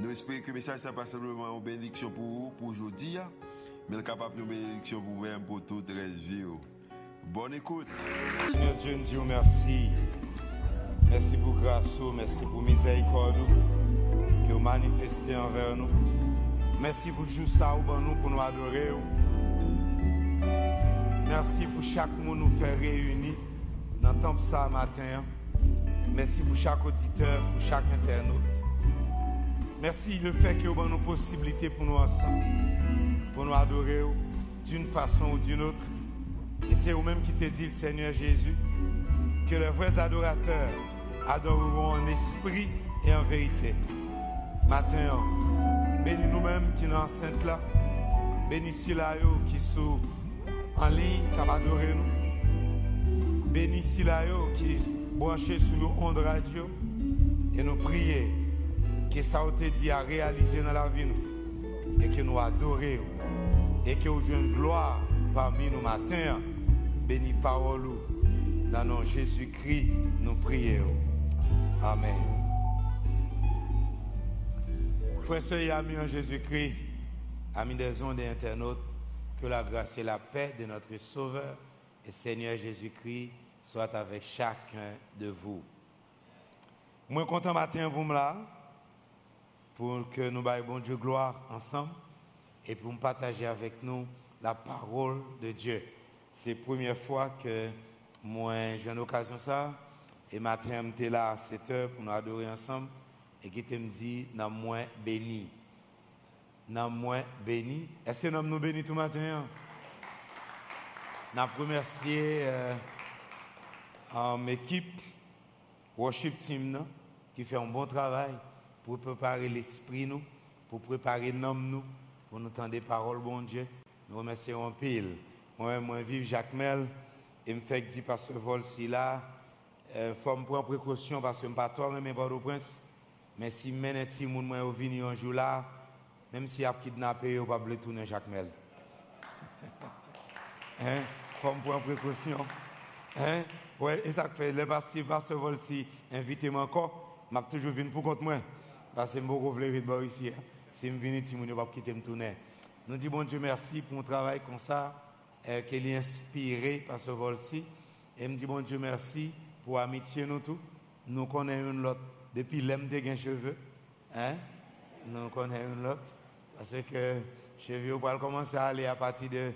Nous espérons que le message n'est pas simplement une bénédiction pour vous, pour aujourd'hui, mais capable de bénédiction pour vous-même, pour toute la vie. Bonne écoute. Dieu, nous merci. Merci pour grâce, merci pour miséricorde que vous manifestez envers nous. Merci pour juste ça nous pour nous adorer. Merci pour chaque monde nous faire réunir dans le temple ça matin. Merci pour chaque auditeur, pour chaque internaute. Merci le fait que vous avez une possibilité pour nous ensemble, pour nous adorer d'une façon ou d'une autre. Et c'est vous-même qui te dit, Seigneur Jésus, que les vrais adorateurs adoreront en esprit et en vérité. Matin, bénis nous-mêmes qui sommes enceintes là. Bénis là qui sont en ligne, qui adorer nous. Bénis là qui branchés sur nos ondes radio. Et nous prier que ça a été dit à réaliser dans la vie et que nous adorons et que nous jouons gloire parmi nous matins. Béni parole dans nom Jésus-Christ, nous prions. Amen. Frères et amis en Jésus-Christ, amis des ondes et internautes, que la grâce et la paix de notre Sauveur et Seigneur Jésus-Christ soient avec chacun de vous. Moi, content matin, vous me là pour que nous baillons bon Dieu gloire ensemble et pour partager avec nous la parole de Dieu. C'est la première fois que moi j'ai une occasion ça et matin j'étais là à 7 heures pour nous adorer ensemble et qui me dit n'a moins béni. N'a moins béni. Est-ce que nous nous béni tout matin? Hein? N'a remercié euh, équipe worship team qui fait un bon travail pour préparer l'esprit nous, pour préparer l'homme nous, pour nous entendre des paroles, bon Dieu. Nous remercions en pile. Moi, moi, vive Jacques Mel, et me fait dire parce que vol si là, il euh, faut me prendre précaution parce que je ne pas tort mais pas prince. Mais si mène petit monde moi venir un jour là, même si a kidnappé, ne vais pas tourner Jacques Mel. hein? Faut me prendre précaution. Hein? Ouais, et ça fait, le pasteur vol si invitez-moi encore, m'a toujours venu pour contre moi. Parce que je voulais de ici. Hein. Si je viens ici, je ne vais pas quitter tourner. Nous disons bon Dieu merci pour un travail comme ça, euh, qu'il est inspiré par ce vol-ci. Et me dis bon Dieu merci pour l'amitié nous tous. Nous connaissons une autre depuis l'aime de cheveux. Hein? Nous connaissons une autre. Parce que cheveux vont commencer à aller à partir de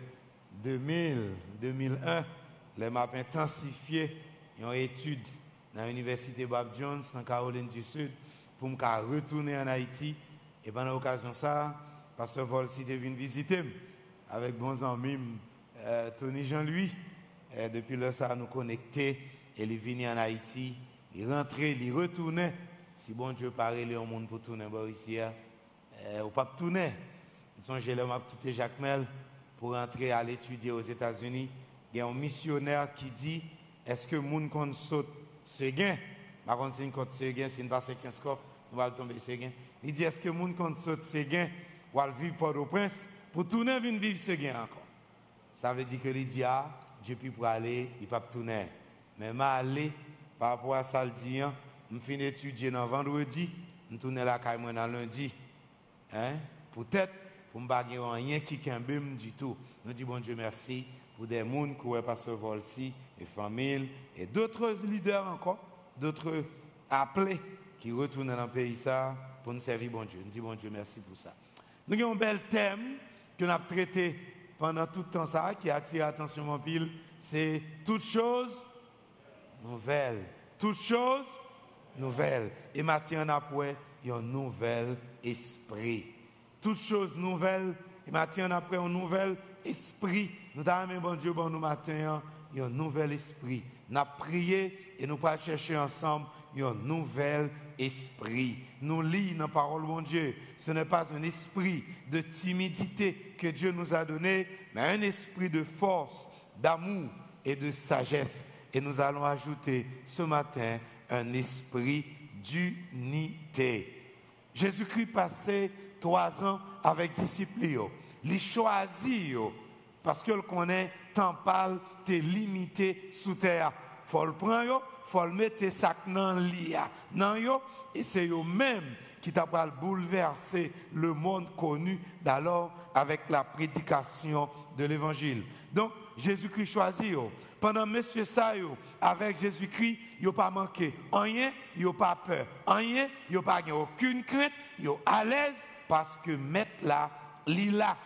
2000, 2001. Les maps intensifié une étude dans l'université Bob Jones en Caroline du Sud pour me retourner en Haïti. Et pendant l'occasion ça, Pasteur Volsi est venu visiter avec bons amis, euh, Tony Jean-Louis. depuis là, ça nous connecté. Et il est venu en Haïti. Il rentrait, il retournait. Si bon Dieu parlait, il au monde pour tourner ici. Hein. Euh, ou pas tourner. Nous sommes j'ai quitté Jacques Mel pour rentrer à l'étudier aux États-Unis. Il y a un missionnaire qui dit Est-ce que le monde compte saute ce gain? Par contre, c'est une côte ce gain, c'est une passe 15 coffres nous allons tomber ce gain. Il dit, est-ce que gens qui saute ce gain vont vivre Port-au-Prince pour tourner venir vivre ce gain encore? Ça veut dire que il dit, ah, Dieu pour aller, il ne peut pas tourner. Mais je aller par rapport à ça, je hein, je finis d'étudier dans vendredi, je tourne la caille dans lundi. Hein? Peut-être pour ne pas rien qui bim du tout. Nous disons bon Dieu merci pour des gens qui ont passé Volsi, et familles, et d'autres leaders encore, d'autres appelés qui retourne dans le pays pour nous servir bon Dieu. Nous disons bon Dieu merci pour ça. Nous avons un bel thème que nous avons traité pendant tout le temps qui attire l'attention mon pile, c'est toute chose nouvelle. Toute chose nouvelle. Et maintenant, y a un nouvel esprit. Toute chose nouvelle. Et maintenant, après, un nouvel esprit. Nous avons bon Dieu, bon nous matin, a un nouvel esprit. Nous avons prié et nous allons chercher ensemble un nouvel esprit. Nous lisons dans la parole de Dieu. Ce n'est pas un esprit de timidité que Dieu nous a donné, mais un esprit de force, d'amour et de sagesse. Et nous allons ajouter ce matin un esprit d'unité. Jésus-Christ passait trois ans avec disciples. Il choisit parce que le connaît, temps parle, t'es limité sous terre. Faut le prendre, faut mettre sac dans l'ia. Non yo, et c'est eux même qui t'a bouleverser le monde connu d'alors avec la prédication de l'évangile. Donc Jésus-Christ choisit pendant monsieur ça avec Jésus-Christ, il pas manqué rien, il pas peur, rien, il pas aucune crainte, il à l'aise parce que mettre là, là.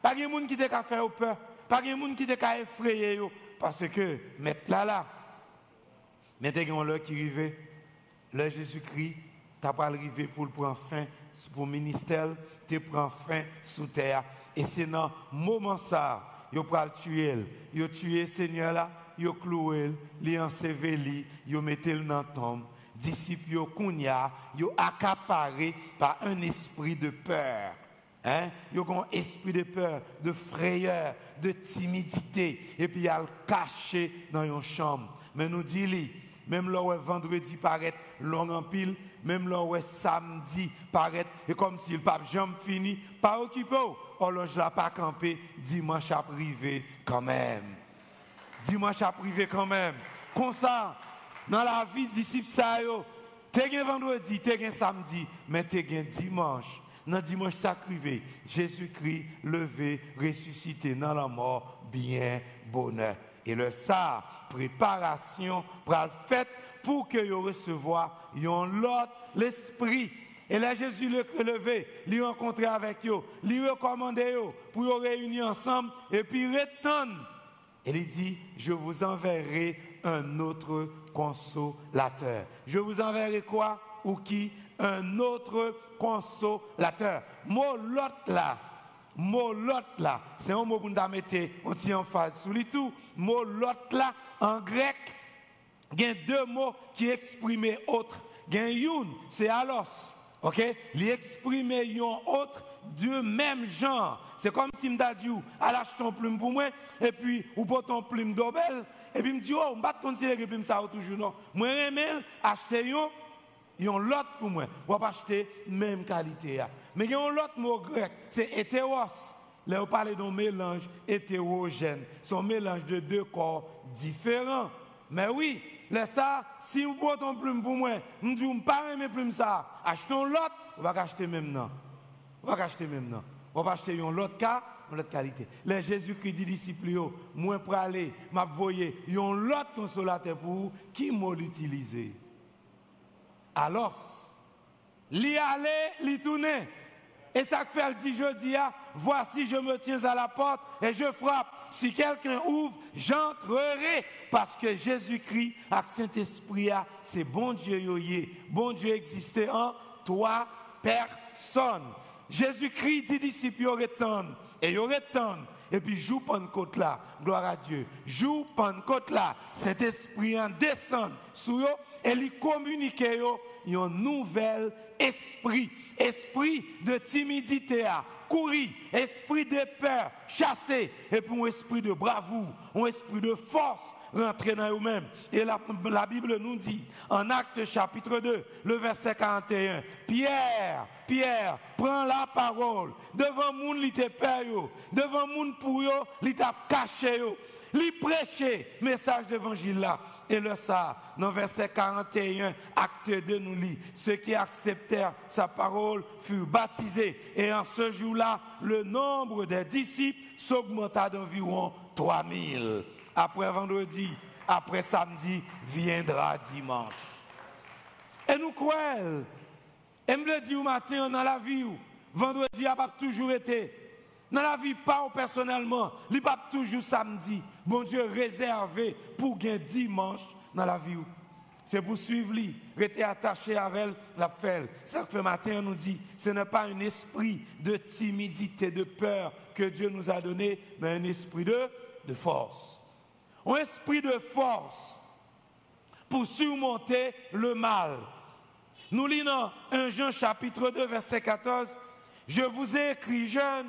Pas de monde qui t'a faire peur, pas de monde qui t'a effrayer parce que mettre là là. Mais l'heure qui arrive, le Jésus-Christ t'a pas arrivé pour prendre fin pour le ministère, tu prends fin sous terre et c'est dans moment ça, yo pral tuer, yo tuer Seigneur là, yo cloué, li enseveli, yo mettel dans tombe. Disciples yo kounya, accaparé par un esprit de peur. Hein? Yo un esprit de peur, de frayeur, de timidité et puis a caché dans une chambre. Mais nous dit même là vendredi paraît long en pile, même là samedi paraît, et comme si le pape jamais fini, pas occupé, horloge là pas campé, dimanche à privé quand même. Dimanche à privé quand même. Comme ça, dans la vie disciple ça yo, t'es vendredi, t'es samedi, mais t'es dimanche. Dans dimanche sacré, Jésus-Christ levé, ressuscité dans la mort, bien bonheur. Et le ça, préparation pour le fait pour que vous recevoir l'autre l'esprit et là, Jésus le levé, lui rencontrer avec eux, lui recommander pour vous réunir ensemble et puis retourne. Et il dit, je vous enverrai un autre consolateur. Je vous enverrai quoi? Ou qui? Un autre consolateur. Mot l'autre là. Mot là. C'est un mot on en phase sous les tout. Mot l'autre là en grec. Il y a deux mots qui expriment autre. Il y a c'est alos. OK? Il exprime un autre du même genre. C'est comme si je dit lâche ton plume pour moi et puis ou pour ton plume d'obel et puis me dit oh, va considérer plume ça toujours non. Moi j'aime acheter yon yon l'autre pour moi. On pas acheter même qualité Mais il y a un autre mot grec, c'est hétéros. Là on parle d'un mélange hétérogène, c'est un mélange de deux corps différents. Mais oui, Là, ça, si vous prenez un plume pour moi, vous dites, vous ne pas mes plumes ça, achetons l'autre, on va acheter maintenant. On va acheter maintenant. On va acheter un autre cas, une autre qualité. Les Jésus-Christ dit disciples, moi pour aller, m'a voyé, un autre consolateur pour vous, qui m'a l'utilisé. Alors, l'y aller, l'y tourner. Et ça fait, elle dit jeudi, ah, voici, je me tiens à la porte et je frappe. Si quelqu'un ouvre, j'entrerai. Parce que Jésus-Christ, avec Saint-Esprit, c'est bon Dieu. Bon Dieu existait en toi, personne. Jésus-Christ dit disciples, retourne. Et il retourne. Et puis, joue Pentecôte là. Gloire à Dieu. Joue Pentecôte là. Saint-Esprit en descend sur eux et il communique un nouvel esprit, esprit de timidité courir, esprit de peur, chasser, et puis un esprit de bravoure, un esprit de force, rentrer dans eux-mêmes. Et la, Bible nous dit, en Acte chapitre 2, le verset 41, Pierre, Pierre, prend la parole, devant moun li te peur, devant moun pour t'a caché li prêcher message d'évangile là. Et le ça, dans verset 41, acte 2 nous lit, ceux qui acceptèrent sa parole furent baptisés. Et en ce jour-là, le nombre des disciples s'augmenta d'environ 3000. Après vendredi, après samedi, viendra dimanche. Et nous croyons, et me le dit au matin dans la vie, vendredi n'a pas toujours été. Dans la vie, pas personnellement, il toujours samedi bon Dieu réservé pour gagner dimanche dans la vie. C'est pour suivre lui, rester attaché avec la fête. Ça fait matin, nous dit, ce n'est pas un esprit de timidité, de peur que Dieu nous a donné, mais un esprit de, de force. Un esprit de force. pour surmonter le mal. Nous lisons 1 Jean chapitre 2 verset 14. Je vous ai écrit jeune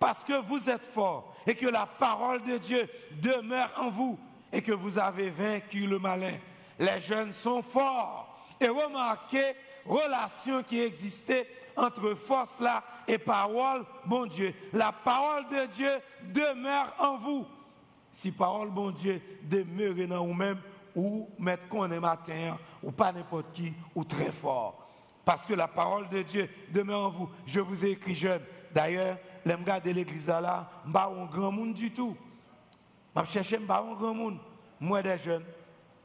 parce que vous êtes forts et que la parole de Dieu demeure en vous et que vous avez vaincu le malin. Les jeunes sont forts. Et remarquez relation qui existait entre force là et parole, bon Dieu. La parole de Dieu demeure en vous. Si parole, bon Dieu, demeure dans vous-même, ou mettre qu'on est matin, ou pas n'importe qui, ou très fort. Parce que la parole de Dieu demeure en vous. Je vous ai écrit jeune. D'ailleurs, les gars de l'église là, pas un grand monde du tout. Je cherche pas un grand monde. Moi, des jeunes,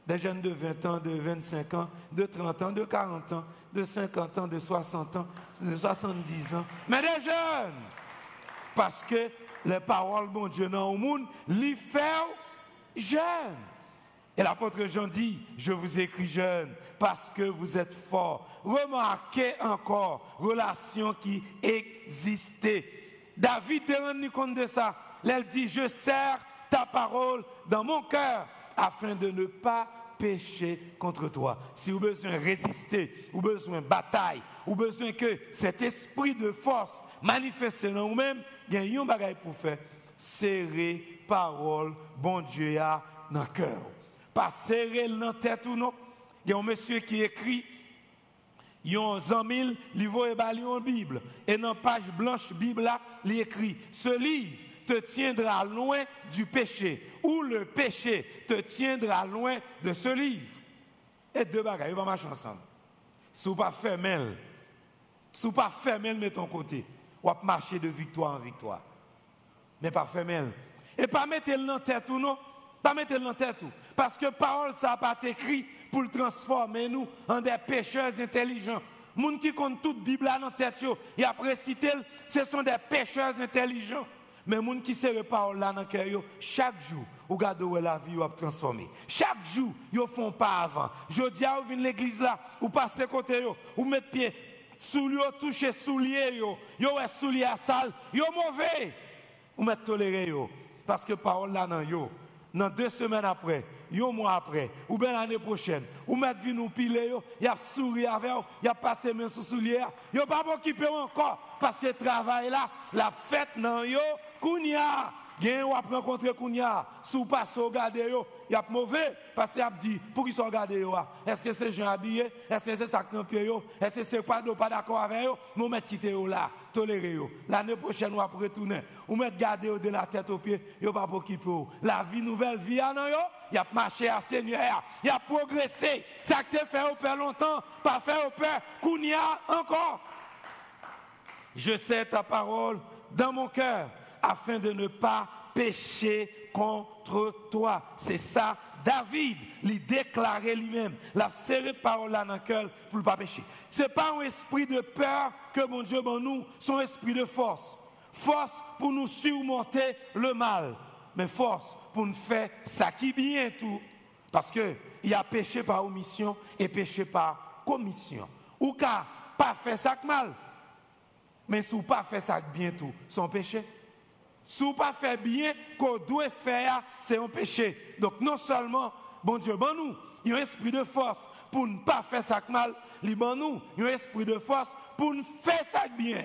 des jeunes de 20 ans, de 25 ans, de 30 ans, de 40 ans, de 50 ans, de 60 ans, de 70 ans. Mais des jeunes! Parce que les paroles, bon Dieu, dans le monde, les fait jeunes. Et l'apôtre Jean dit, je vous écris jeune parce que vous êtes forts. Remarquez encore, relation qui existait. David est rendu compte de ça. Elle dit, je sers ta parole dans mon cœur afin de ne pas pécher contre toi. Si vous avez besoin de résister, ou besoin de bataille, ou besoin que cet esprit de force manifeste dans vous-même, il y a un bagage pour faire. Serrer parole, bon Dieu, dans le cœur. Pas serrer dans la tête ou non. Il y a un monsieur qui écrit, il y a un il va une Bible. Et dans la page blanche Bible, là, écrit, ce livre te tiendra loin du péché, ou le péché te tiendra loin de ce livre. Et deux bagages, ils vont marcher ensemble. Si vous pas mal, si vous pas mal, de ton côté, va marcher de victoire en victoire. Mais pas mal. Et pas mettre le dans tête ou non, pas mettre le dans tête ou. Parce que parole, ça n'a pas été écrit pour le transformer nous en des pécheurs intelligents. Gens qui comptent toute Bible dans tête, et après citer, ce sont des pécheurs intelligents. Mais gens qui se parole là dans cœur, chaque jour, vous regardez où la vie a transformé. Chaque jour, ils font pas avant. Je dis à vous venez l'église là, vous passez côté, vous mettez pied sous lui, touchez soulier, vous êtes soulier à salle, vous mauvais. Vous mettez toléré, parce que parole là dans yo. Dans deux semaines après, un mois après, ou bien l'année prochaine, ou mettez venu nous piler, il a souri avec vous, il a passé main sous soulier, il a pas occupé encore, parce que le travail là, la fête dans yo, Kounia, gen ou ap rencontre Kounia, sous passe au garde yo, y a mauvais parce qu'il a dit pour qu'ils sont gardés yo. Est-ce que c'est gens habillés Est-ce que c'est yo? Est-ce que c'est pas d'accord avec yo Nous mettre quitter là, tolérer. L'année prochaine on va retourner. Ou mettre garder de la tête aux pieds, yo pas pour qui La vie nouvelle vie non yo, y a marché à Seigneur, y a progressé. Ça que fait au père longtemps, pas fait au père Kounia encore. Je sais ta parole dans mon cœur afin de ne pas pécher contre toi. C'est ça, David, lui déclarait lui-même, la serré parole là dans le cœur pour ne pas pécher. Ce n'est pas un esprit de peur que mon Dieu bon nous, son esprit de force. Force pour nous surmonter le mal, mais force pour nous faire ça qui bien tout. Parce que il y a péché par omission et péché par commission. Ou qu'à pas faire ça mal, mais si pas faire ça bien tout, son péché. Si vous pas fait bien, qu'on doit faire, c'est un péché. Donc non seulement, bon Dieu, bon nous, il y a un esprit de force pour ne pas faire ça mal, il bon nous, il y a un esprit de force pour ne faire ça bien.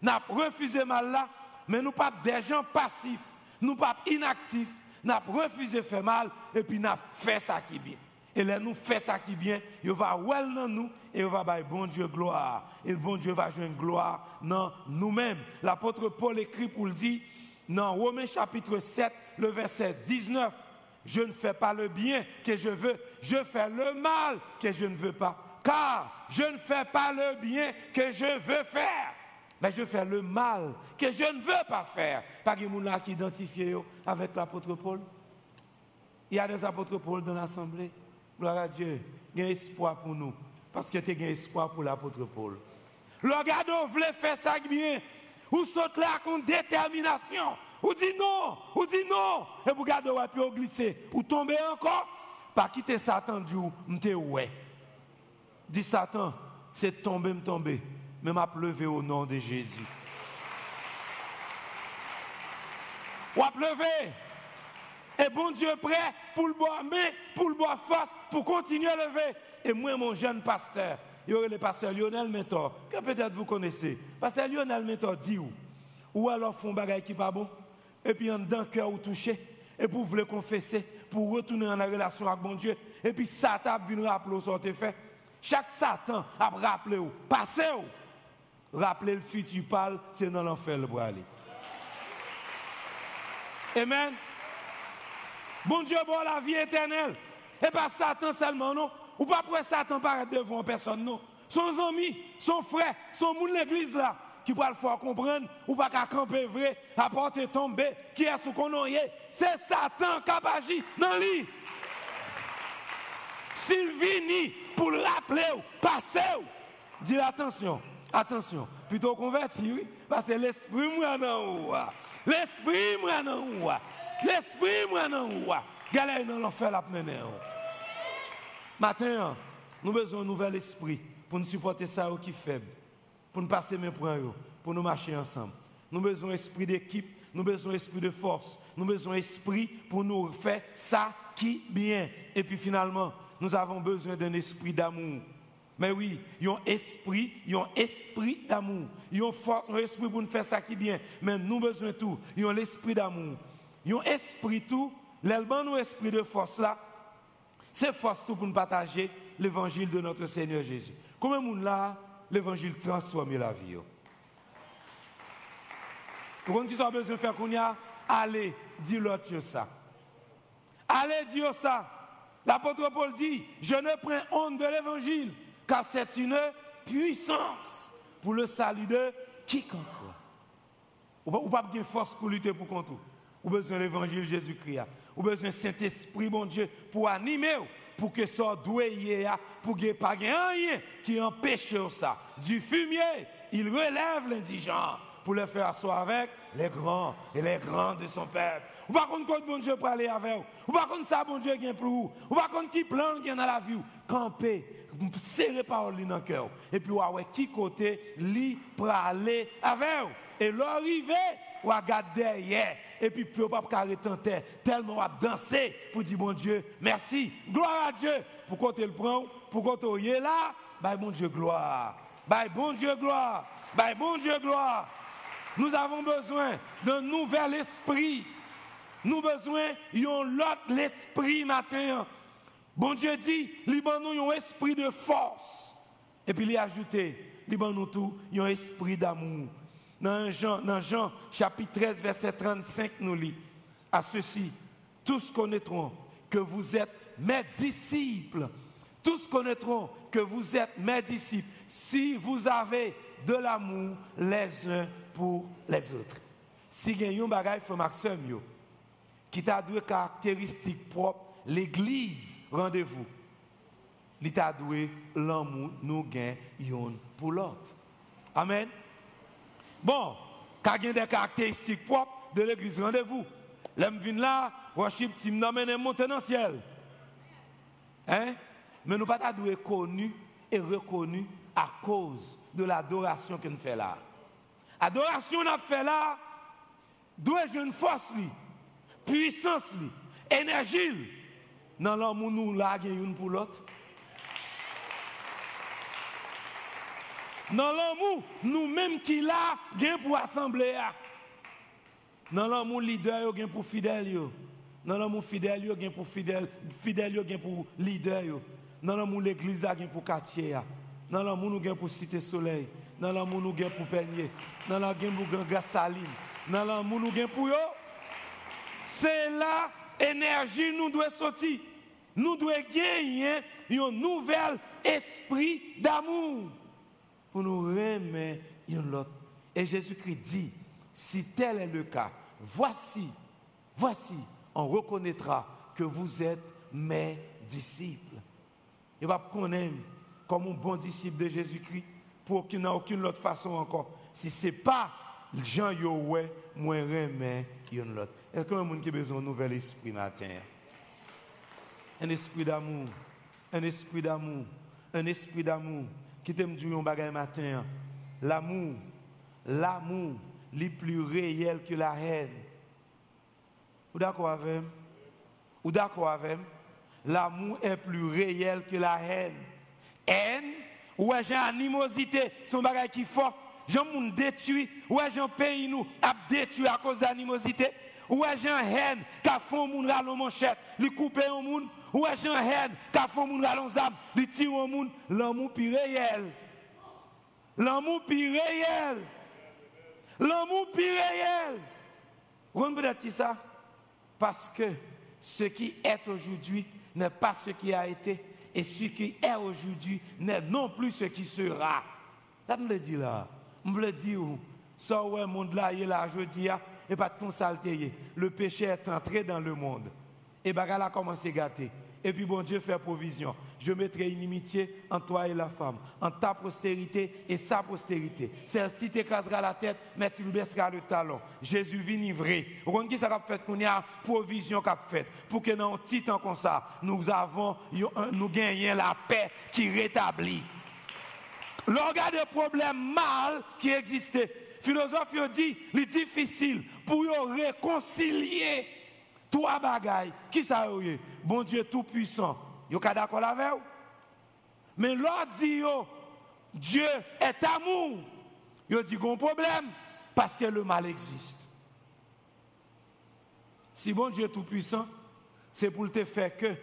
Nous refusé mal là, mais nous pas des gens passifs, nous pas inactifs, nous refusé faire mal et puis nous fait ça qui bien. Et là, nous fait ça qui bien, il va well dans nous et il va bailler bon Dieu gloire. Et bon Dieu va jouer une gloire dans nous-mêmes. L'apôtre Paul écrit pour le dire dans Romains chapitre 7, le verset 19. Je ne fais pas le bien que je veux, je fais le mal que je ne veux pas. Car je ne fais pas le bien que je veux faire, mais je fais le mal que je ne veux pas faire. De gens qui identifient avec l'apôtre Paul. Il y a des apôtres Paul dans l'assemblée. Gloire à Dieu. Il y a espoir pour nous. Parce que tu as espoir pour l'apôtre Paul. Le gars voulait faire ça bien. Ou saute là avec détermination. Ou dit non. Ou dit non. Et vous regardez, vous glisser. Ou tomber encore. Pas quitter Satan du m'te ouais. Dit Satan, c'est tomber, me tomber. Mais m'a levé au nom de Jésus. Ou a levé. Et bon Dieu prêt pour le boire mais pour le boire face, pour continuer à lever. Et moi, mon jeune pasteur, il y aurait le pasteur Lionel Mentor, que peut-être vous connaissez. Pasteur Lionel Mentor dit où? Ou alors font bagaille qui pas bon, et puis en dedans cœur ou touché, et pour vous le confesser, pour retourner en relation avec mon Dieu, et puis Satan vient rappeler ce que fait. Chaque Satan a rappelé ou, passez ou. Rappelez le futur parle, c'est dans l'enfer le aller. Amen. Bon Dieu, bon la vie éternelle. Et pas Satan seulement, non. Ou pas pour Satan paraître devant personne, non. Son ami, son frère, son monde l'église là, qui pourra le faire comprendre, ou pas qu'à camper vrai, à porter tomber, qui est ce qu'on C'est Satan qui a agi dans lui. S'il vient pour le rappeler, passer, dis attention, attention, plutôt converti, oui, parce que l'esprit moi non, l'esprit moi non, l'esprit moi non, galère dans l'enfer la mener. Matin, nous avons besoin d'un nouvel esprit pour nous supporter ça qui est faible, pour nous passer mes points, pour nous marcher ensemble. Nous avons besoin d'un esprit d'équipe, nous avons besoin d'un esprit de force, nous avons besoin d'un esprit pour nous faire ça qui bien. Et puis finalement, nous avons besoin d'un esprit d'amour. Mais oui, il y a un esprit, il y a un esprit d'amour. Il y a force, un esprit pour nous faire ça qui bien. Mais nous avons besoin de tout. Il y a l'esprit d'amour. Il y a un esprit tout. L'album nous esprit de force là, c'est force tout pour nous partager l'évangile de notre Seigneur Jésus. Comment nous là, l'évangile transforme la vie. Pour qui besoin de faire qu'on y a, allez, dis-leur ça. Allez, dire ça. L'apôtre Paul dit, je ne prends honte de l'évangile, car c'est une puissance pour le salut de quiconque. Ou pas de force pour lutter pour contre. Ou besoin de l'évangile Jésus-Christ. Ou besoin Saint-Esprit, mon Dieu, pour animer, pour que ça doué, pour que pas rien qui empêche ça. Du fumier, il relève l'indigent pour le faire asseoir avec les grands et les grands de son peuple. Ou pas contre quoi bon Dieu pour aller avec vous. Ou pas contre ça bon Dieu qui pour vous. Ou pas contre qui plan qui dans la vie. Camper, serrer parole dans le cœur. Et puis ouais qui côté li pour aller avec vous. Et l'arrivée ou regarder derrière et puis puis pas arrêter en terre tellement à danser pour dire bon Dieu merci gloire à Dieu pour qu'on le prend? Pour qu'on est là? Bah bon Dieu gloire bah bon Dieu gloire bah bon Dieu gloire nous avons besoin d'un nouvel esprit. Nous besoin d'un autre esprit matin. Bon Dieu dit, liban nous un esprit de force. Et puis il a ajouté, liban nous tout, un esprit d'amour. Dans Jean, dans Jean chapitre 13, verset 35, nous lit, à ceci, tous connaîtront que vous êtes mes disciples. Tous connaîtront que vous êtes mes disciples si vous avez de l'amour les uns pour les autres. Si vous avez un bagage qui a deux caractéristiques propres, l'église, rendez-vous, il a doué l'amour nous gagnons pour l'autre. Amen. Bon, quand a des caractéristiques propres de l'église, rendez-vous. L'homme vient là, worship team nous monter dans le ciel. Hein? Mais nous pas doué connu et reconnu à cause de l'adoration que nous faisons là. Adoration qu'on fait là, doit une force, puissance, énergie. Dans l'amour, nous là, une pour l'autre. Dans l'amour, nous-mêmes qui là, gain pour assembler. Dans l'amour, leader, gain pour fidèle. Dans l'amour, fidèle, gain pour fidèle. Fidèle, gain pour leader. Dans l'amour, l'église, gain pour quartier. Dans l'amour, nous gain pour cité soleil dans l'amour nous gain pour peigner, dans l'amour nous gain saline, dans l'amour nous gain pour yo. C'est là énergie nous doit sortir. Nous devons gagner un nouvel esprit d'amour pour nous remettre une autre. Et Jésus-Christ dit, si tel est le cas, voici, voici, on reconnaîtra que vous êtes mes disciples. Il va connaître comme un bon disciple de Jésus-Christ pour qu'il n'y ait aucune autre façon encore. Si ce n'est pas Jean Yahweh, moi remets une autre. Est-ce qu'il y a un qui a besoin d'un nouvel esprit matin? Un esprit d'amour, un esprit d'amour, un esprit d'amour qui t'aime dire un bagage matin. L'amour, l'amour, est plus réel que la haine. Vous d'accord avec moi? D'accord avec L'amour est plus réel que la haine. Haine, ouais, j'ai animosité, c'est un bagage qui fort. J'ai moun détruit, ouais, un pays nous a détruit à cause d'animosité. Ouais, j'ai haine, qu'a font moun ralon manchette, lui couper un moun. Ouais, j'ai haine, qu'a font moun ralon zam, lui tire un moun. L'amour plus réel. L'amour plus réel. L'amour plus réel. Vous comprenez qui ça? Parce que ce qui est aujourd'hui n'est pas ce qui a été, et ce qui est aujourd'hui n'est non plus ce qui sera. Ça me le dit là. Je le dit où? Ça, ouais, monde là, il est là, je dis, et pas de ton saleté. Le péché est entré dans le monde. Et bagarre a commencé à gâter. Et puis bon Dieu fait provision. Je mettrai une inimitié en toi et la femme, en ta postérité et sa postérité. Celle-ci t'écrasera la tête, mais tu baisseras le talon. Jésus vit vrai. Vous qui ça a fait? A provision qu'a fait pour que dans un petit temps comme ça, nous avons nous gagnions la paix qui rétablit. L'organe des problèmes mal qui existait. Philosophe dit, c'est difficile pour réconcilier trois bagailles. Qui ça Bon Dieu tout puissant Yo ka d'accord avec vous? Mais l'autre dit Dieu est amour. Yo dit qu'on problème parce que le mal existe. Si bon Dieu tout puissant, c'est pour te faire que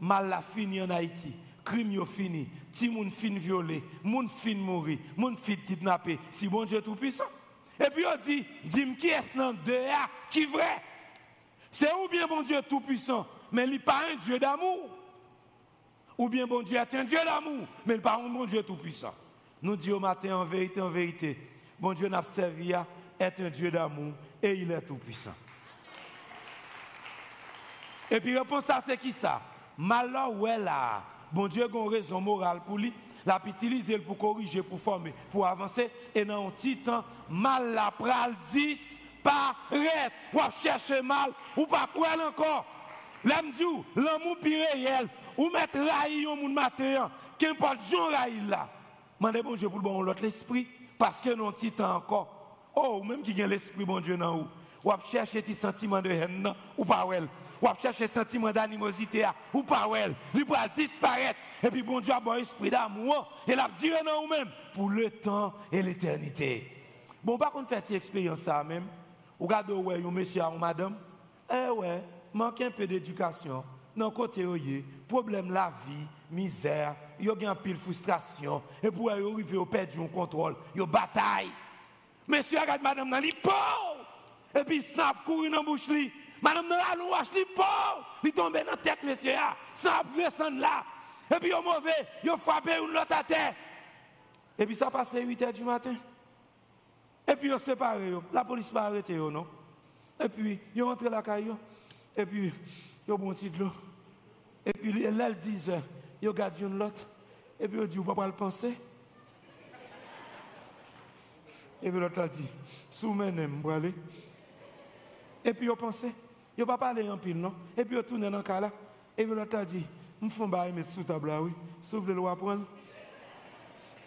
mal la fini en Haïti. Crime yo fini, ti moun fin violé, moun fin mourir, moun fin kidnappé. Si bon Dieu tout puissant. Et puis on dit, dis-moi qui est dans deux qui vrai? C'est ou bien bon Dieu tout puissant, mais il n'est pas un Dieu d'amour. Ou bien bon Dieu est un Dieu d'amour, mais pas un bon Dieu tout-puissant. Nous disons matin en vérité, en vérité, bon Dieu n'a servi est un Dieu d'amour et il est tout-puissant. Et puis réponse ça, c'est qui ça? Malheur ou est là, bon Dieu a une raison morale pour lui, l'a utiliser pour corriger, pour former, pour avancer, et dans un petit temps, mal pral 10 paraît, ou chercher mal, ou pas elle encore. L'amour, pire réel, ou mettre raï au monde matin, qu'importe Jean raï là. Mandez bon Dieu pour le bon l'autre l'esprit, parce que non temps encore. Oh, même qui a l'esprit bon Dieu dans vous. Ou chercher des sentiments de haine ou pas well. Ou chercher sentiment d'animosité ou pas well. Il disparaître. Et puis bon Dieu a bon esprit d'amour et l'a duré dans vous-même pour le temps et l'éternité. Bon, par contre, faites expérience ça même. Regardez, ouais, monsieur ou madame? Eh ouais, manque un peu d'éducation dans côté problème la vie, misère, il y a un pile frustration et pour arriver au perdre un contrôle, il bataille. Monsieur regarde madame dans li et puis ça courir dans bouche li. Madame dans la louche li pauvre, il tombe dans tête monsieur ça descend là. Et puis il mauvais, il frappé une autre à terre. Et puis ça passe à 8 h du matin. Et puis ils séparé, la police va arrêter non. Et puis ils rentré la caillou. Et puis ils ont petit de l'eau. Et puis là, ils disent, ils regardent une l'autre. Et puis ils disent, vous ne le penser. Et puis l'autre a dit, soumène, moi aller. Et puis ils pensé, ils ne pas parler en pile, non. Et puis ils tournent dans le cas. Et puis l'autre a dit, je fais un mettre sous table oui. Sauf le loi prendre.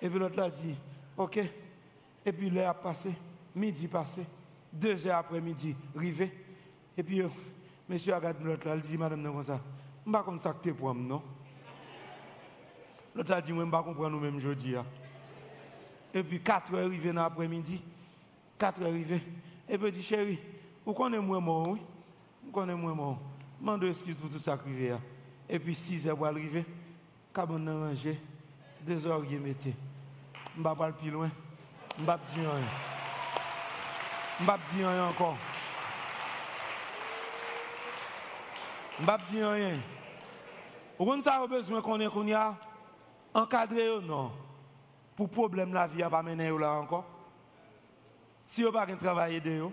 Et puis l'autre a dit, ok. Et puis l'heure a passé, midi passé, deux heures après-midi, rivé. Et puis, monsieur a regardé l'autre là, il dit, madame, non, ça. Je ne sais pas ça que pour moi, non. L'autre a dit, je ne sais pas nous-mêmes aujourd'hui. Hein. Et puis 4 heures arrivées dans l'après-midi. 4 heures arrivées. Et puis dit, chérie, vous connaissez moi mort, oui? Vous connaissez moi mort. Je demande excuse pour tout ça qui hein. Et puis 6 heures arrivé. Cabane rangé. Deux heures il. Je ne vais pas plus loin. Je ne vais pas dire rien. Je ne vais pas dire rien encore. Je ne vais pas dire rien. Vous avez besoin qu'on ait qu'on y a encadré ou non pour problème la vie à pas mener là encore. Si vous pas travailler de vous,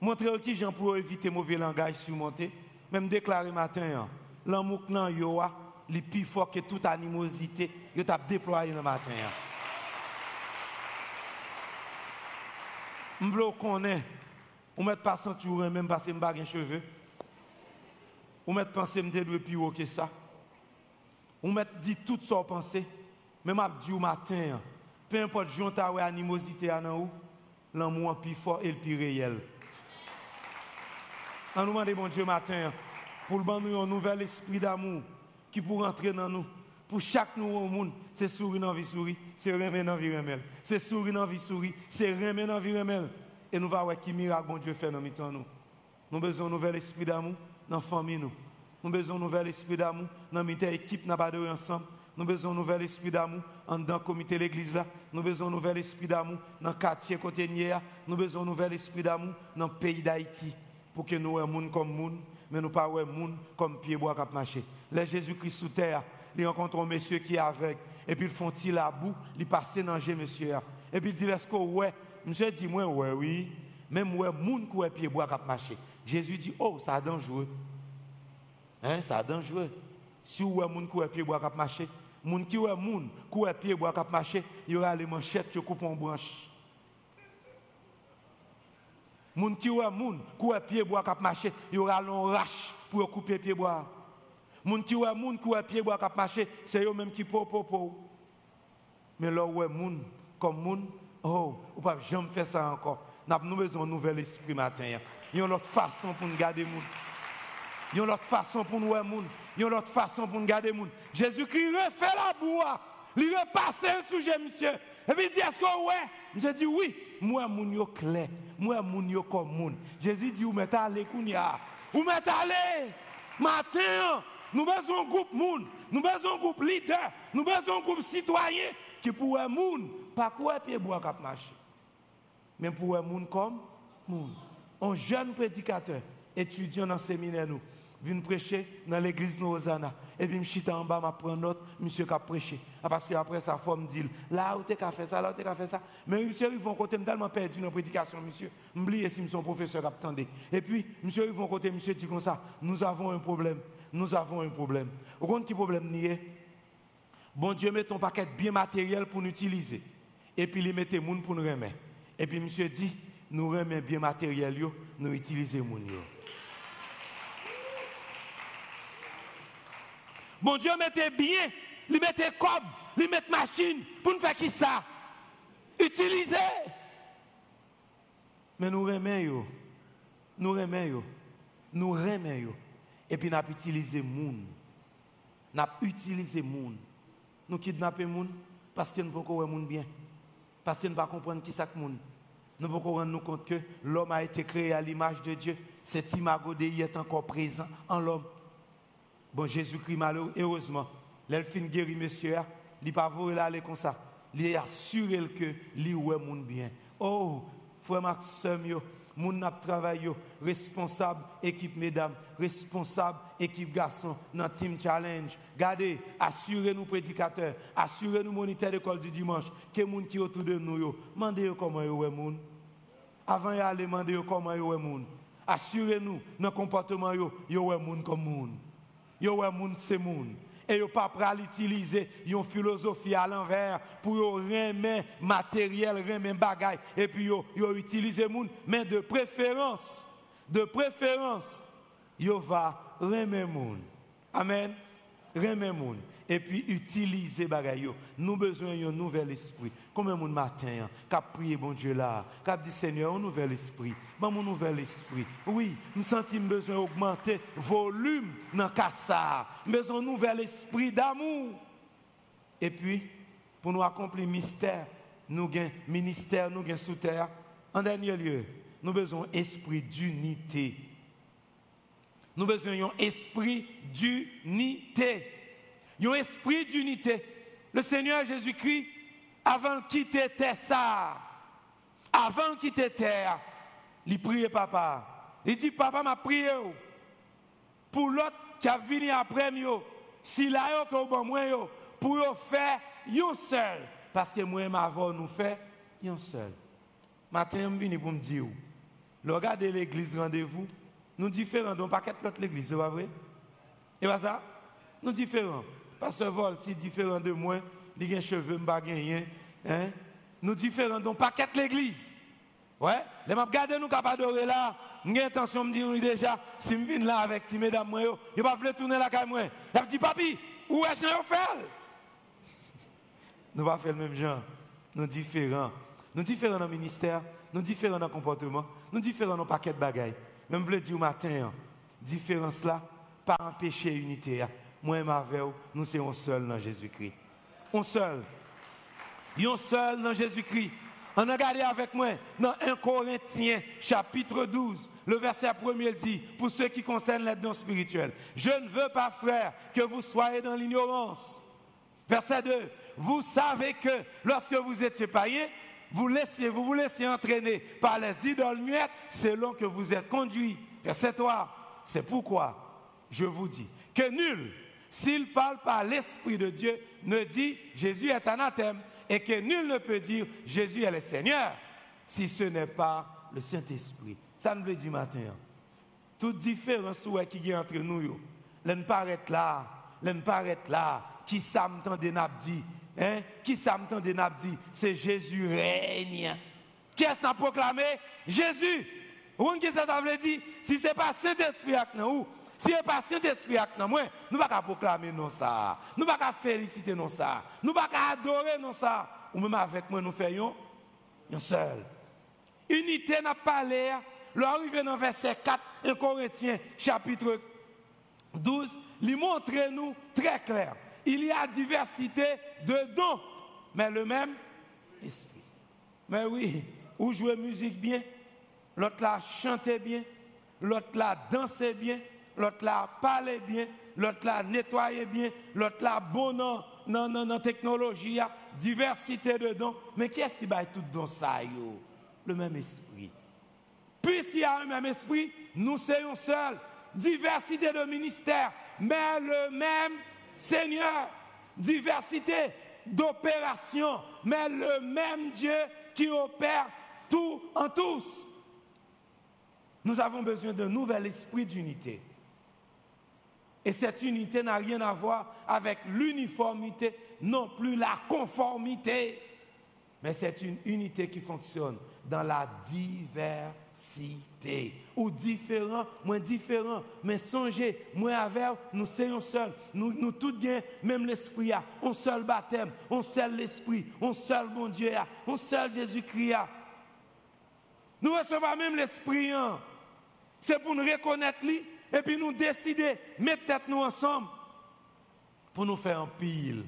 montrez qui gens pour éviter mauvais langage surmonter, même déclarer matin l'amour nan yo a, li plus fort que toute animosité, yo t'a déployé le matin. M'vlo connaît, on met pas ceinture même parce que m'pa cheveux. On met penser me plus haut que ça. On met dit tout ça penser. Même à dit au matin, peu importe jonta ou animosité à nous, l'amour plus fort et le plus réel. On nous demande bon Dieu matin pour nous un nouvel esprit d'amour qui pour entrer dans nous. Pour chaque nouveau monde, c'est sourire dans vie souris, c'est remettre dans vie remel. C'est sourire dans vie souris, c'est remettre dans vie. Et nous allons voir qui miracle bon Dieu fait dans nous. Nous avons besoin nouvel esprit d'amour dans la famille. Nous avons besoin nouvel esprit d'amour dans notre équipe, nous avons ensemble. Nous besoin nouvel esprit d'amour dans le comité de l'église. Nous avons besoin nouvel esprit d'amour dans le quartier côté Nous besoin nouvel esprit d'amour dans le pays d'Haïti. Pour que nous soyons monde comme monde, mais nous pas monde comme pied bois qui marché. Les Jésus-Christ sous terre, il rencontre un monsieur qui est avec. Et puis ils font-ils la boue, ils passent dans le monsieur. Et puis il dit, est-ce que ouais? Monsieur dit, moi, ouais, oui. Même ouais, monde qui est pied bois qui marché. Jésus dit, oh, ça a dangereux. Hein, ça a dangereux. Si avez monde qui est pied bois qui marché, moun qui est moun qui est pied bois qui marché, il y aura les manchettes qui coupent en branche. Moun qui est moun qui est pied bois qui marché, il y aura l'onrache pour couper pied bois. Moun qui ouais moun qui ouais pied bois cap marcher, c'est eux même qui po po po. Mais là ouais moun comme moun, oh, ou pas jamais faire ça encore. N'a nous besoin d'un nouvel esprit matin. Il y a une autre façon pour nous garder moun. Il y a une autre façon pour nous. Il y a une autre façon pour nous garder moun. Jésus-Christ refait la boue. Il repasse un sujet monsieur. Et puis il dit est-ce que ouais Monsieur dit oui. Moi moun yo clair. Moi moun yo comme moun. Jésus dit ou mettez aller kounya. Ou mettez aller matin nous besoin un groupe moun, nous besoin un groupe leader, nous besoin un groupe citoyen qui pourrait moun, pas quoi pied bois cap marcher. Mais pour un moun comme moun. Un jeune prédicateur, étudiant dans le séminaire nous, vient prêcher dans l'église Nozana. Et puis, je suis en bas, je prends note, monsieur qui a prêché. Ah, parce qu'après, sa femme dit, là où tu as fait ça, là où tu as fait ça. Mais monsieur, ils vont côté, je tellement perdu dans la prédication, monsieur. M'oubliez si son professeur attendait. Et puis, monsieur, ils vont côté, monsieur dit comme ça, nous avons un problème nous avons un problème. Vous comprenez qui problème n'est Bon Dieu met un paquet bien matériel pour nous utiliser. Et puis il met des gens pour nous remettre. Et puis monsieur dit, nous remettons bien matériel, nous utilisons les gens. Bon Dieu mettait bien, il mettait comme, il mettait machine pour nous faire ça? Utiliser. Mais nous remettons, nous remettons, nous remettons. Et puis, nous utilisé moun. Nous avons utilisé moun. Nous kidnappons moun parce que nous ne pouvons pas voir moun bien. Parce que nous ne pouvons pas comprendre qui c'est moun. Nous ne pouvons rendre compte que l'homme a été créé à l'image de Dieu. Cet imago de est encore présent en l'homme. Bon, Jésus-Christ, malheureux, heureusement, l'elfine guéri, monsieur, il n'est pas voulu aller comme ça. Il a assuré que lui, moun bien. Oh, frère Maxime, moun nap travail responsable équipe mesdames, responsable équipe garçons dans team challenge. Gardez, assurez-nous prédicateurs, assurez-nous moniteurs d'école du dimanche que moun qui autour de nous yo, mandez comment yo moun. Avant y aller mandez comment yo ouais moun. Assurez-nous dans comportement yo, yo ouais moun comme moun. Yo moun c'est et yo pas pral utiliser une philosophie à l'envers pour yo remettre matériel, remettre bagaille et puis yo, yo utiliser moun mais de préférence de préférence yo va remettre moun. Amen. Remettre moun et puis utiliser bagaille Nous besoin d'un nouvel esprit. Comme un matin, a prié bon Dieu là, a dit Seigneur, un nouvel esprit. Bon, mon nouvel esprit. Oui, nous sentons besoin d'augmenter volume dans Kassa. Besoin d'un nouvel esprit d'amour. Et puis, pour nous accomplir mystère, nous avons ministère, nous avons sous terre. En dernier lieu, nous besoin esprit d'unité. Nous besoin d'un esprit d'unité. Un esprit d'unité. Le Seigneur Jésus-Christ, avant de quitter terre, ça, avant de quitter terre, il priait papa. Il dit, papa m'a prié pour l'autre qui a venu après moi. Si là, yo, pour faire un seul. Parce que moi ma voix nous fait un seul. Matin, je venu pour me dire, regardez l'église rendez-vous, nous différents, donc pas quatre l'autre l'église, c'est pas vrai? Et pas ça? Nous différents. Pasteur Vol, si différent de moi, il a cheveux, il rien. Hein? Nous différents, donc pas qu'être l'église. Ouais, les m'a regardé nous capables d'adorer là. J'ai intention de dire déjà, si je viens là avec ces mesdames, ne vais pas tourner la caille. Je dit, papi, où est-ce que fais? Nous pas faire le même genre. Nous différents. Nous différents dans le ministère, nous différents dans le comportement, nous différents dans le paquet de bagailles. Même je le dire au matin, hein, différence là, pas empêcher l'unité. Moi et ma nous sommes seul dans Jésus-Christ. On seul. Un seul dans Jésus-Christ. On a avec moi dans 1 Corinthiens chapitre 12, le verset 1 dit, pour ceux qui concernent les dons spirituels, je ne veux pas, frère, que vous soyez dans l'ignorance. Verset 2, vous savez que lorsque vous étiez païens, vous, laissiez, vous vous laissiez entraîner par les idoles muettes selon que vous êtes conduits. Verset 3, c'est pourquoi je vous dis que nul, s'il parle par l'Esprit de Dieu, ne dit Jésus est anathème et que nul ne peut dire Jésus est le Seigneur si ce n'est pas le Saint-Esprit. Ça nous le dit matin. Hein. Toute différence qui est entre nous, l'un paraît là, l'un paraît là, qui s'entend des dit, hein? qui s'entend des dit, c'est Jésus règne. Qui est-ce qui a proclamé? Jésus. Ou qui ça veut dire? Si ce n'est pas Saint-Esprit nous, si pas Saint-Esprit avec nous, nous ne pas proclamer non ça. Nous ne pas féliciter non ça. Nous ne pas adorer non ça. Ou même avec moi, nous faisons un seul. Unité n'a pas l'air. L'arrivée dans verset 4, 1 Corinthiens, chapitre 12, lui montre nous très clair. Il y a diversité de dons, mais le même esprit. Mais oui, ou jouer musique bien, l'autre là chanter bien, l'autre là danser bien, l'autre là parler bien, l'autre là nettoyer bien, l'autre là bon dans non, non, non, technologie, diversité de dons. Mais qui est-ce qui va tout dans ça Le même esprit. Puisqu'il y a un même esprit, nous sommes seuls. Diversité de ministères, mais le même Seigneur. Diversité d'opérations, mais le même Dieu qui opère tout en tous. Nous avons besoin d'un nouvel esprit d'unité. Et cette unité n'a rien à voir avec l'uniformité, non plus la conformité. Mais c'est une unité qui fonctionne dans la diversité. Ou différent, moins différent. Mais songez, moins avec, nous sommes seuls. Nous, nous tous bien, même l'esprit, on seul baptême, on seul l'esprit, on seul bon Dieu, on seul Jésus-Christ. Nous recevons même l'esprit. Hein. C'est pour nous reconnaître lui et puis nous décider, mettre tête nous ensemble pour nous faire un pile.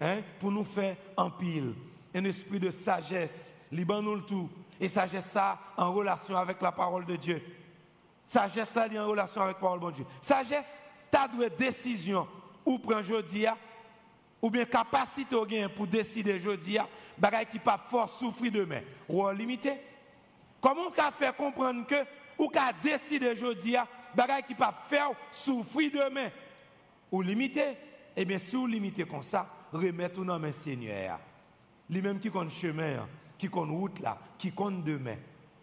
Hein? Pour nous faire un pile. Un esprit de sagesse, liban nous le tout. Et sagesse ça en relation avec la parole de Dieu. Sagesse là en relation avec la parole de Dieu. Sagesse, tu as de décision ou prendre aujourd'hui ou bien capacité pour décider aujourd'hui, bagaille qui pas fort souffrir demain. Ou limité. Comment on peut faire comprendre que ou décider aujourd'hui bagaille qui pas faire souffrir demain. Ou limiter eh bien si vous limitez comme ça remettez dans mes Seigneur. Lui même qui compte chemin qui compte route qui compte demain.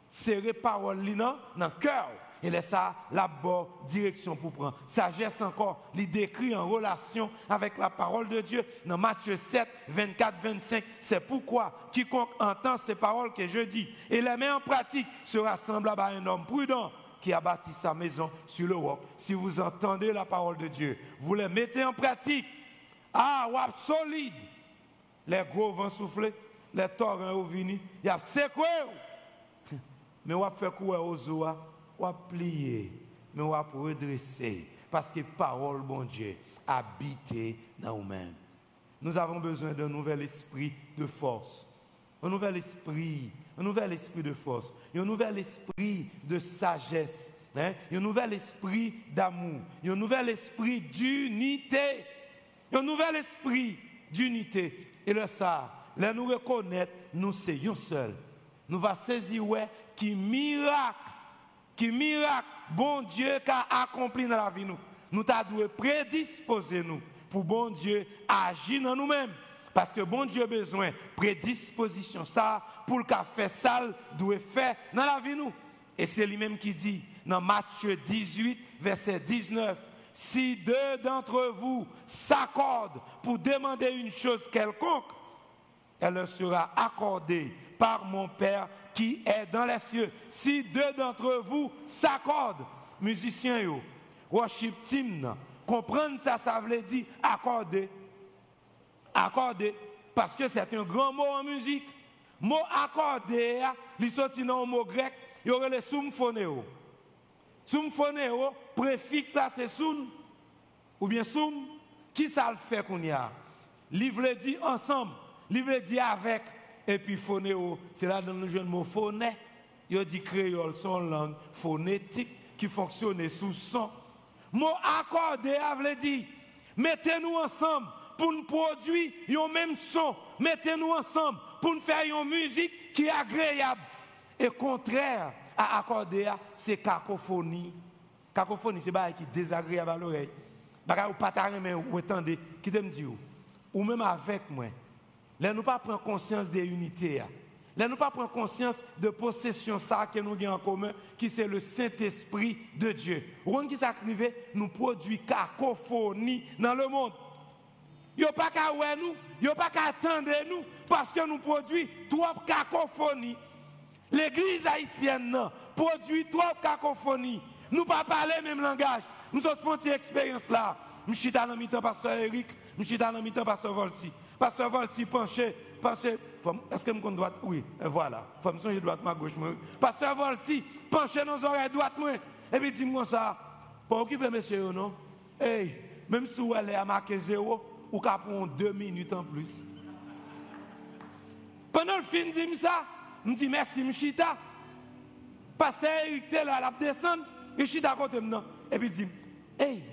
Serrer parole dans le cœur. Et laisse ça la bonne direction pour prendre. Sagesse encore, il décrit en relation avec la parole de Dieu. Dans Matthieu 7, 24, 25. C'est pourquoi quiconque entend ces paroles que je dis et les met en pratique sera semblable à un homme prudent qui a bâti sa maison sur le roc. Si vous entendez la parole de Dieu, vous les mettez en pratique. Ah, wap solide. Les gros vents soufflés, les torrents au vini, y a secoué. Mais wap fait quoi aux eaux, wap plier, mais wap redresser. Parce que parole, bon Dieu, habite dans nous-mêmes. Nous avons besoin d'un nouvel esprit de force, un nouvel esprit un nouvel esprit de force, un nouvel esprit de sagesse, hein? un nouvel esprit d'amour, un nouvel esprit d'unité, un nouvel esprit d'unité. Et le ça, là nous reconnaître, nous sommes seuls. Nous va saisir ouais, qui miracle, qui miracle, bon Dieu qui a accompli dans la vie nous. Nous t'avons prédisposer nous pour bon Dieu agir dans nous-mêmes. Parce que bon Dieu a besoin prédisposition ça pour le café sale doit faire dans la vie nous. Et c'est lui-même qui dit dans Matthieu 18 verset 19 si deux d'entre vous s'accordent pour demander une chose quelconque, elle leur sera accordée par mon Père qui est dans les cieux. Si deux d'entre vous s'accordent, musiciens, worship team, comprendre ça, ça veut dire accorder accorder, parce que c'est un grand mot en musique. Mot accorder, il sorti dans un mot grec, il y aurait le préfixe là c'est soun, Ou bien soum, qui ça le fait qu'on y a Livre dit ensemble, livre dit avec, et puis phonéo, c'est là dans le jeune mot phoné. Il dit créole, son langue phonétique qui fonctionne sous son. Mot accordé, veut dire, mettez-nous ensemble pour nous produire un même son. Mettez-nous ensemble pour nous faire une musique qui est agréable. Et contraire à accorder, c'est cacophonie. Cacophonie, c'est pas qui est désagréable à l'oreille. Ou pas mais ou qui te dit ou? Même avec moi. Là nous pas prendre conscience des unités. Là nous pas prendre conscience de possession ça que nous avons en commun qui c'est le Saint-Esprit de Dieu. Ou qui s'arrive nous produit cacophonie dans le monde. Yo pas qu'à nous, yo pas qu'à attendre nous parce que nous produisons trop cacophonie. L'église haïtienne produit trop cacophonie. Nous pas parler même langage. Nous autres faisons cette expérience là. Je suis dans mi-temps, pasteur Eric. Je suis dans mi-temps, pasteur Volsi. Pasteur Volsi, penché, penché. Est-ce que je droite? Oui, voilà. Il faut me droite, ma gauche. Pasteur Volsi, penché les oreilles droite. Et puis dis-moi ça. Pour occuper monsieur, non? Hey, même si vous allez à marquer zéro, ou qu'à prendre deux minutes en plus. Pendant le film, dit ça. Je dis merci, Mchita. Pasteur Eric, là, la descend. Et je à côté maintenant. Et puis dit, hey,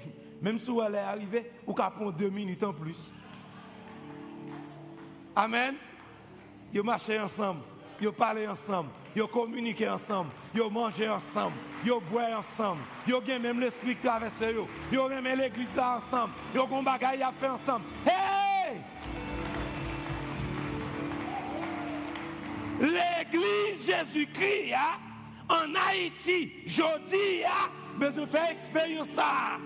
même si elle est arrivée, ou qu'à deux minutes en plus. Amen. Ils marché ensemble, ils parlé ensemble, ils communiqué ensemble, ils mangé ensemble, ils boivent ensemble, ils ont même l'esprit traversé, ils ont même l'église là ensemble, ils ont bagaille à faire ensemble. Hey! L'église Jésus-Christ hein, en Haïti, je dis, hein, besoin faire expérience ça.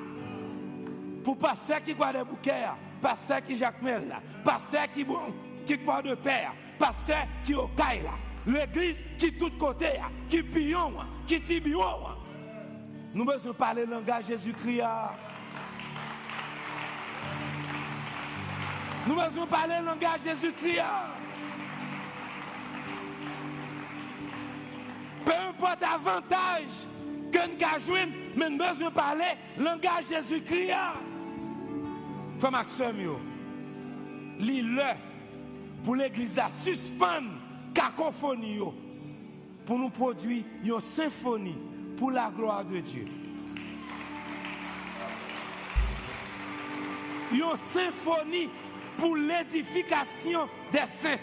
Pour pasteur qui croit des bouquets, pasteur qui Jacques Mel, pasteur qui, qui croit de père, pasteur qui au là. L'église qui tout côté, qui pillon, qui tibion. Nous besoin parler le langage Jésus-Christ. Nous besoin parler le langage Jésus-Christ. Peu importe avantage que nous avons mais nous besoin parler le langage Jésus-Christ. Femme Maxime, lis-le pour l'église à suspendre cacophonie pour nous produire une symphonie pour la gloire de Dieu. Une symphonie pour l'édification des saints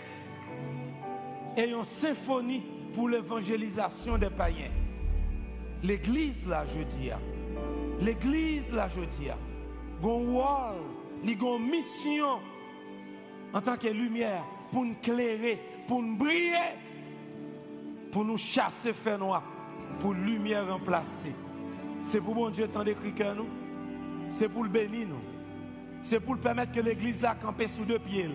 et une symphonie pour l'évangélisation des païens. L'église là, je dis, l'église là, je dis, a une mission en tant que lumière pour nous éclairer, pour nous briller, pour nous chasser fait noir, pour lumière remplacer. C'est pour mon Dieu tant d'écrit que nous, c'est pour le bénir nous, c'est pour permettre que l'église a campé sous deux pieds.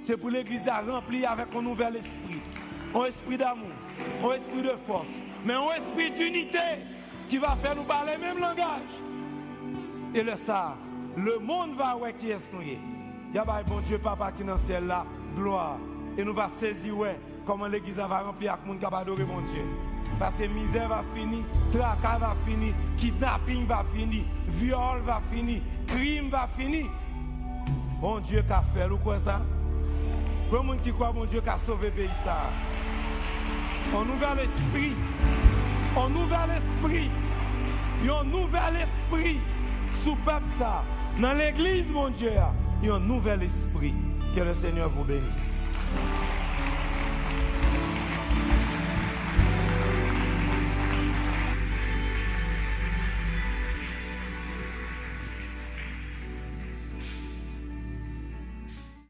C'est pour l'église à remplir avec un nouvel esprit, un esprit d'amour, un esprit de force, mais un esprit d'unité qui va faire nous parler le même langage. Et le ça, le monde va voir qui est nous. Il y a bon Dieu, papa qui est dans le ciel là, gloire. Et nous va saisir ouais, comment l'église va remplir avec le monde qui adorer mon Dieu. Parce que misère va finir, tracas va finir, kidnapping va finir, viol va finir, crime va finir. Bon Dieu qu'a fait, ou quoi ça? Comment qui croit bon Dieu qui a sauvé le pays ça? On ouvre l'esprit, on ouvre l'esprit, un nouvel esprit sous peuple ça. Dans l'église, mon Dieu, il un nouvel esprit. Que le Seigneur vous bénisse.